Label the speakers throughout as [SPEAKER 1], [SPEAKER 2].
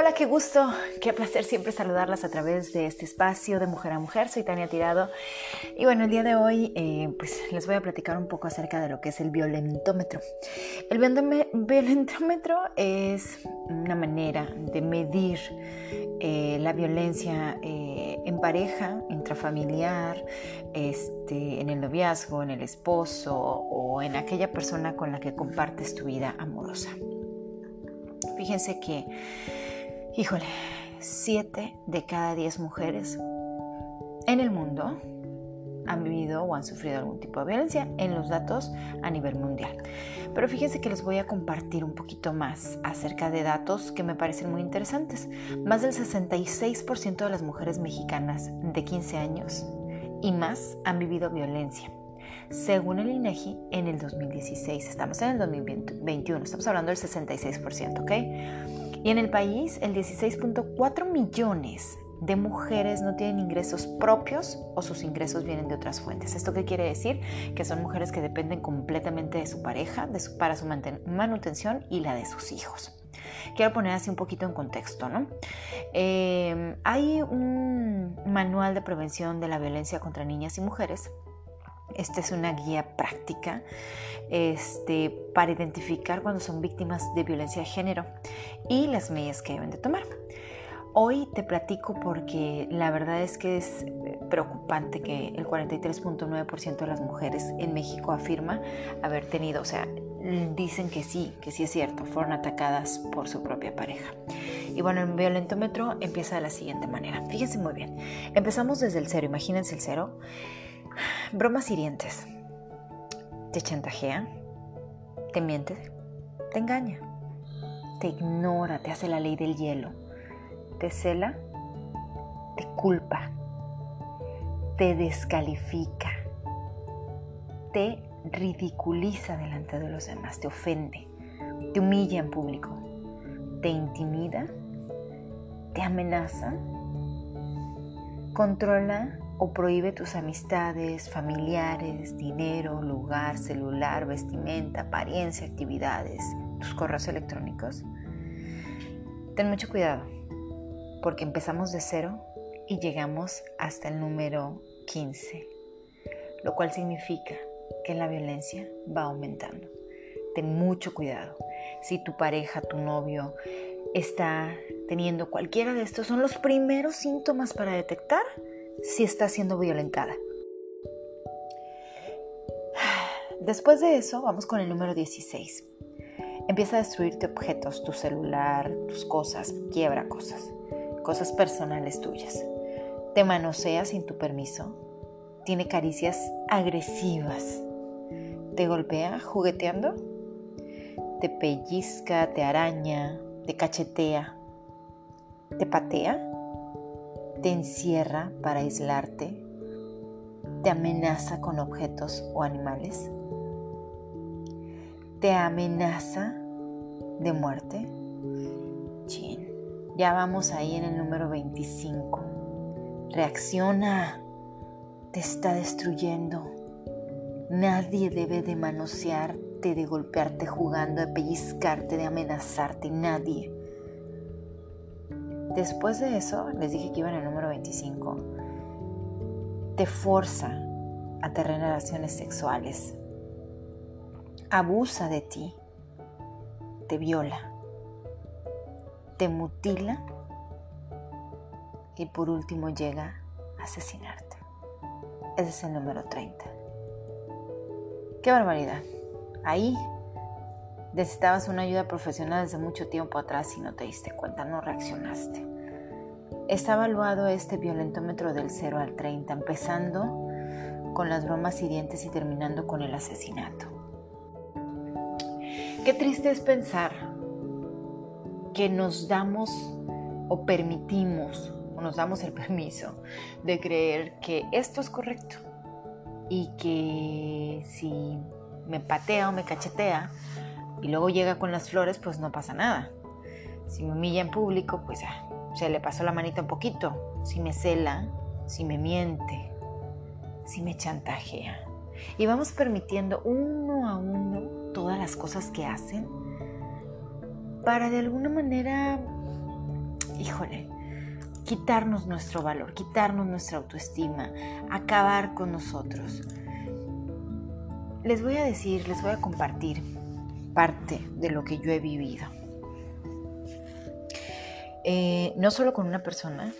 [SPEAKER 1] Hola, qué gusto, qué placer siempre saludarlas a través de este espacio de mujer a mujer. Soy Tania Tirado y bueno, el día de hoy eh, pues les voy a platicar un poco acerca de lo que es el violentómetro. El violentómetro es una manera de medir eh, la violencia eh, en pareja, intrafamiliar, este, en el noviazgo, en el esposo o en aquella persona con la que compartes tu vida amorosa. Fíjense que Híjole, 7 de cada 10 mujeres en el mundo han vivido o han sufrido algún tipo de violencia en los datos a nivel mundial. Pero fíjense que les voy a compartir un poquito más acerca de datos que me parecen muy interesantes. Más del 66% de las mujeres mexicanas de 15 años y más han vivido violencia. Según el INEGI, en el 2016, estamos en el 2021, estamos hablando del 66%, ¿ok? Y en el país, el 16.4 millones de mujeres no tienen ingresos propios o sus ingresos vienen de otras fuentes. ¿Esto qué quiere decir? Que son mujeres que dependen completamente de su pareja para su manutención y la de sus hijos. Quiero poner así un poquito en contexto, ¿no? Eh, hay un manual de prevención de la violencia contra niñas y mujeres esta es una guía práctica este, para identificar cuando son víctimas de violencia de género y las medidas que deben de tomar. Hoy te platico porque la verdad es que es eh, preocupante que el 43.9% de las mujeres en México afirma haber tenido, o sea, dicen que sí, que sí es cierto, fueron atacadas por su propia pareja. Y bueno, el violentómetro empieza de la siguiente manera. Fíjense muy bien. Empezamos desde el cero, imagínense el cero. Bromas hirientes. Te chantajea, te miente, te engaña, te ignora, te hace la ley del hielo, te cela, te culpa, te descalifica, te ridiculiza delante de los demás, te ofende, te humilla en público, te intimida, te amenaza, controla o prohíbe tus amistades, familiares, dinero, lugar, celular, vestimenta, apariencia, actividades, tus correos electrónicos. Ten mucho cuidado, porque empezamos de cero y llegamos hasta el número 15, lo cual significa que la violencia va aumentando. Ten mucho cuidado. Si tu pareja, tu novio está teniendo cualquiera de estos, son los primeros síntomas para detectar si está siendo violentada. Después de eso, vamos con el número 16. Empieza a destruirte objetos, tu celular, tus cosas, quiebra cosas, cosas personales tuyas. Te manosea sin tu permiso, tiene caricias agresivas, te golpea jugueteando, te pellizca, te araña, te cachetea, te patea te encierra para aislarte, te amenaza con objetos o animales, te amenaza de muerte. Ya vamos ahí en el número 25. Reacciona, te está destruyendo. Nadie debe de manosearte, de golpearte jugando, de pellizcarte, de amenazarte. Nadie. Después de eso, les dije que iba en el número 25, te forza a tener relaciones sexuales, abusa de ti, te viola, te mutila y por último llega a asesinarte. Ese es el número 30. ¡Qué barbaridad! Ahí Necesitabas una ayuda profesional desde mucho tiempo atrás y no te diste cuenta, no reaccionaste. Está evaluado este violentómetro del 0 al 30, empezando con las bromas hirientes y terminando con el asesinato. Qué triste es pensar que nos damos o permitimos o nos damos el permiso de creer que esto es correcto y que si me patea o me cachetea, y luego llega con las flores, pues no pasa nada. Si me humilla en público, pues ya, se le pasó la manita un poquito. Si me cela, si me miente, si me chantajea. Y vamos permitiendo uno a uno todas las cosas que hacen para de alguna manera híjole, quitarnos nuestro valor, quitarnos nuestra autoestima, acabar con nosotros. Les voy a decir, les voy a compartir parte de lo que yo he vivido. Eh, no solo con una persona,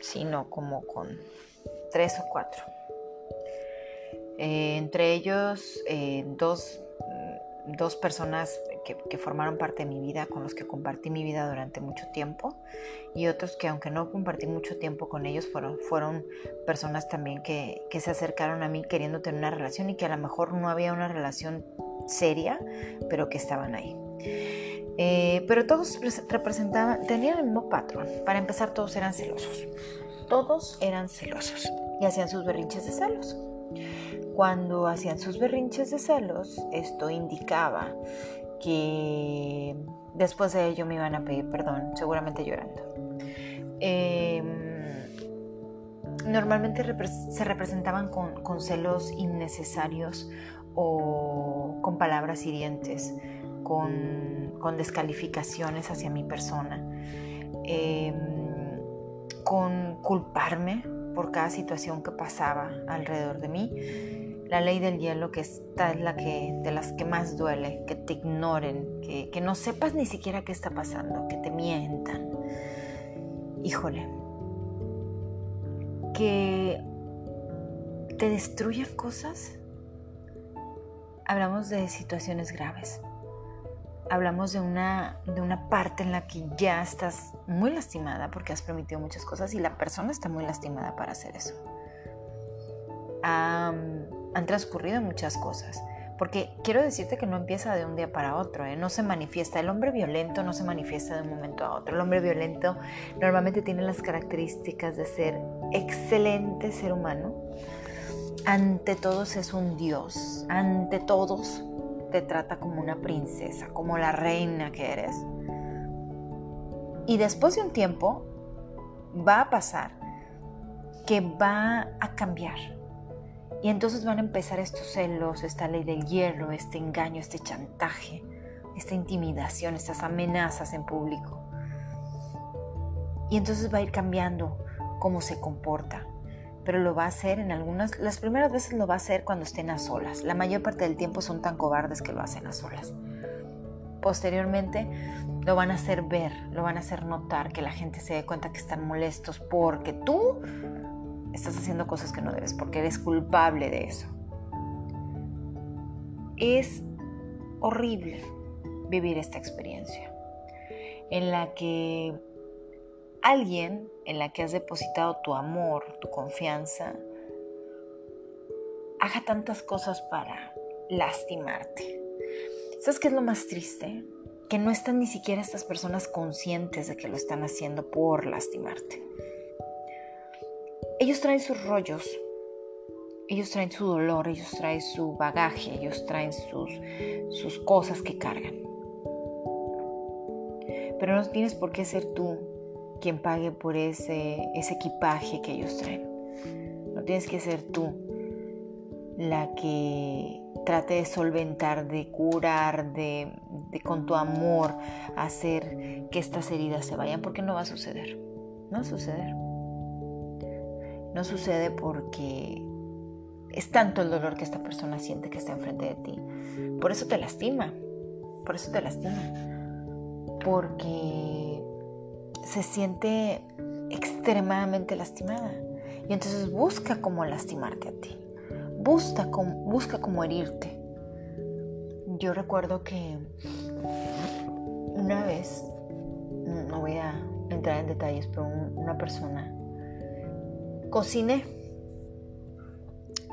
[SPEAKER 1] sino como con tres o cuatro. Eh, entre ellos, eh, dos, dos, personas que, formaron parte de mi vida, con los que compartí mi vida durante mucho tiempo, y otros que aunque no compartí mucho tiempo con ellos, fueron, fueron personas también que, que se acercaron a mí queriendo tener una relación y que a lo mejor no había una relación seria, pero que estaban ahí. Eh, pero todos representaban, tenían el mismo patrón. Para empezar, todos eran celosos. Todos eran celosos y hacían sus berrinches de celos. Cuando hacían sus berrinches de celos, esto indicaba que después de ello me iban a pedir perdón, seguramente llorando. Em, normalmente se representaban con, con celos innecesarios o con palabras hirientes, con, descalificaciones hacia mi persona, em, con culparme por cada situación que pasaba alrededor de mí. La ley del hielo, que esta es la que, de las que más duele, que te ignoren, que, que no sepas ni siquiera qué está pasando, que te mientan. Híjole, que te destruyan cosas hablamos de situaciones graves. Hablamos de una, de una parte en la que ya estás muy lastimada porque has permitido muchas cosas y la persona está muy lastimada para hacer eso. han transcurrido muchas cosas. Porque quiero decirte que no empieza de un día para otro, ¿eh? no se manifiesta. El hombre violento no se manifiesta de un momento a otro. El hombre violento normalmente tiene las características de ser excelente ser humano, ante todos es un Dios, ante todos te trata como una princesa, como la reina que eres. Y después de un tiempo va a pasar que va a cambiar. Y entonces van a empezar estos celos, esta ley del hierro, este engaño, este chantaje, esta intimidación, estas amenazas en público. Y entonces va a ir cambiando cómo se comporta pero lo va a hacer en algunas, las primeras veces lo va a hacer cuando estén a solas. La mayor parte del tiempo son tan cobardes que lo hacen a solas. Posteriormente lo van a hacer ver, lo van a hacer notar, que la gente se dé cuenta que están molestos porque tú estás haciendo cosas que no debes, porque eres culpable de eso. Es horrible vivir esta experiencia en la que alguien en la que has depositado tu amor, tu confianza, haga tantas cosas para lastimarte. ¿Sabes qué es lo más triste? Que no están ni siquiera estas personas conscientes de que lo están haciendo por lastimarte. Ellos traen sus rollos, ellos traen su dolor, ellos traen su bagaje, ellos traen sus, sus cosas que cargan. Pero no tienes por qué ser tú quien pague por ese, ese equipaje que ellos traen. No tienes que ser tú la que trate de solventar, de curar, de, de, con tu amor hacer que estas heridas se vayan, porque no va a suceder. No va a suceder. No sucede porque es tanto el dolor que esta persona siente que está enfrente de ti. Por eso te lastima. Por eso te lastima. Porque se siente extremadamente lastimada. Y entonces busca cómo lastimarte a ti. Busca cómo, busca cómo herirte. Yo recuerdo que una vez, no voy a entrar en detalles, pero una persona cociné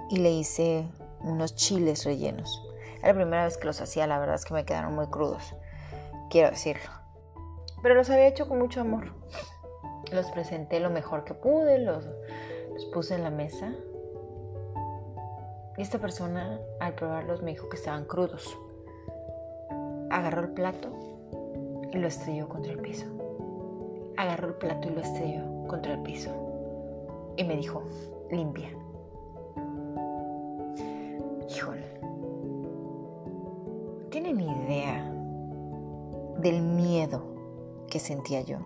[SPEAKER 1] y le hice unos chiles rellenos. Era la primera vez que los hacía, la verdad es que me quedaron muy crudos, quiero decirlo. Pero los había hecho con mucho amor. Los presenté lo mejor que pude, los, puse en la mesa. Y esta persona, al probarlos, me dijo que estaban crudos. Agarró el plato y lo estrelló contra el piso. Agarró el plato y lo estrelló contra el piso. Y me dijo, limpia. Híjole. ¿Tienen idea del miedo que sentía yo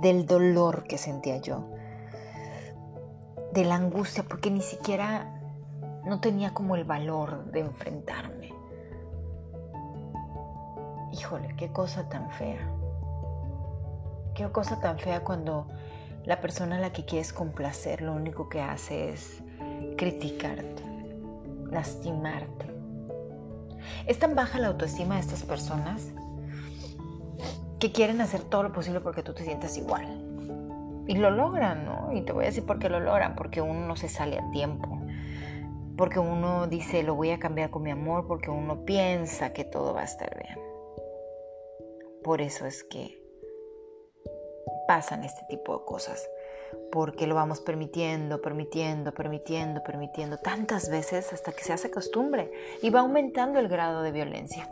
[SPEAKER 1] del dolor que sentía yo, de la angustia, porque ni siquiera no tenía como el valor de enfrentarme. Híjole, qué cosa tan fea. Qué cosa tan fea cuando la persona a la que quieres complacer lo único que hace es criticarte, lastimarte. Es tan baja la autoestima de estas personas que quieren hacer todo lo posible porque tú te sientas igual. Y lo logran, ¿no? Y te voy a decir por qué lo logran, porque uno no se sale a tiempo, porque uno dice lo voy a cambiar con mi amor, porque uno piensa que todo va a estar bien. Por eso es que pasan este tipo de cosas, porque lo vamos permitiendo, permitiendo, permitiendo, permitiendo tantas veces hasta que se hace costumbre y va aumentando el grado de violencia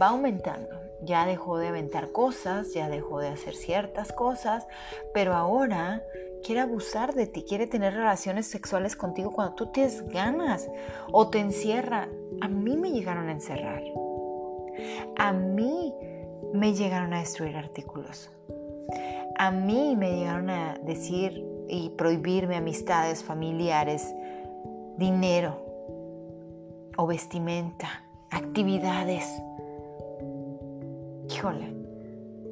[SPEAKER 1] va aumentando. Ya dejó de aventar cosas, ya dejó de hacer ciertas cosas, pero ahora quiere abusar de ti, quiere tener relaciones sexuales contigo cuando tú tienes ganas o te encierra. A mí me llegaron a encerrar. A mí me llegaron a destruir artículos. A mí me llegaron a decir y prohibirme amistades, familiares, dinero o vestimenta, actividades híjole,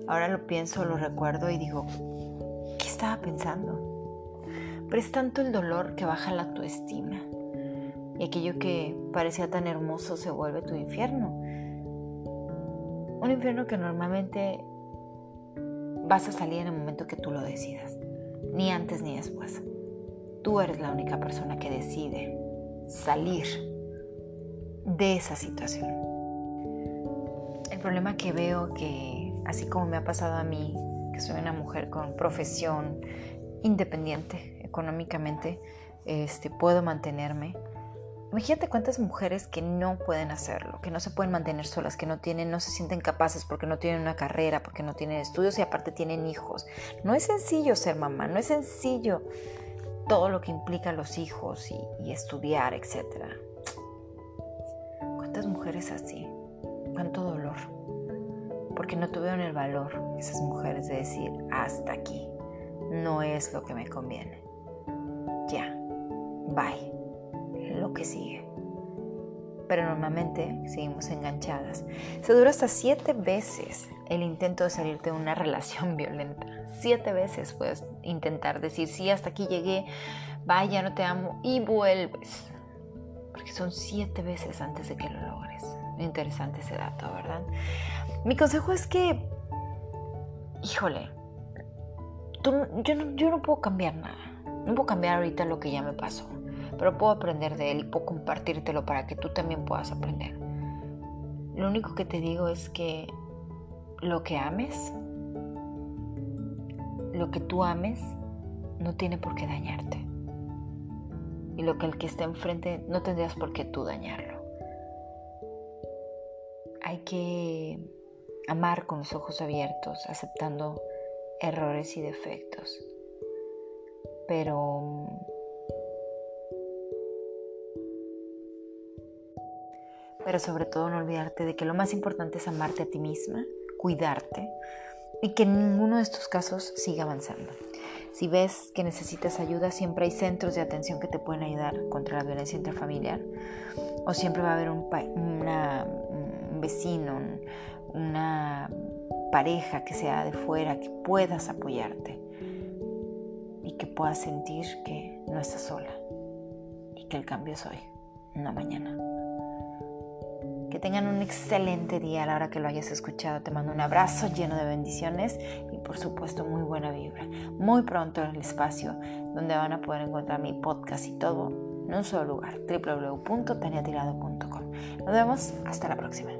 [SPEAKER 1] ahora lo pienso, lo recuerdo y digo, ¿qué estaba pensando? Pero es tanto el dolor que baja la autoestima y aquello que parecía tan hermoso se vuelve tu infierno. Un infierno que normalmente vas a salir en el momento que tú lo decidas, ni antes ni después. Tú eres la única persona que decide salir de esa situación problema que veo que, así como me ha pasado a mí, que soy una mujer con profesión independiente económicamente, este, puedo mantenerme. Imagínate cuántas mujeres que no pueden hacerlo, que no se pueden mantener solas, que no tienen, no se sienten capaces porque no tienen una carrera, porque no tienen estudios y aparte tienen hijos. No es sencillo ser mamá, no es sencillo todo lo que implica los hijos y, y estudiar, etc. ¿Cuántas mujeres así? Cuánto dolor, porque no tuvieron el valor esas mujeres de decir, hasta aquí, no es lo que me conviene. Ya, bye, lo que sigue. Pero normalmente seguimos enganchadas. Se dura hasta siete veces el intento de salir de una relación violenta. Siete veces puedes intentar decir, sí, hasta aquí llegué, vaya, no te amo, y vuelves. Porque son siete veces antes de que lo logres. Interesante ese dato, ¿verdad? Mi consejo es que, híjole, yo, no, yo no puedo cambiar nada. No puedo cambiar ahorita lo que ya me pasó, pero puedo aprender de él y puedo compartírtelo para que tú también puedas aprender. Lo único que te digo es que lo que ames, lo que tú ames, no tiene por qué dañarte. Y lo que el que esté enfrente no tendrías por qué tú dañarlo hay que amar con los ojos abiertos, aceptando errores y defectos. Pero pero sobre todo no olvidarte de que lo más importante es amarte a ti misma, cuidarte y que en ninguno de estos casos siga avanzando. Si ves que necesitas ayuda, siempre hay centros de atención que te pueden ayudar contra la violencia intrafamiliar o siempre va a haber un, una, vecino, una pareja que sea de fuera, que puedas apoyarte y que puedas sentir que no estás sola y que el cambio es hoy, no mañana. Que tengan un excelente día a la hora que lo hayas escuchado. Te mando un abrazo lleno de bendiciones y por supuesto muy buena vibra. Muy pronto en el espacio donde van a poder encontrar mi podcast y todo en un solo lugar, www.taniatirado.com. Nos vemos hasta la próxima.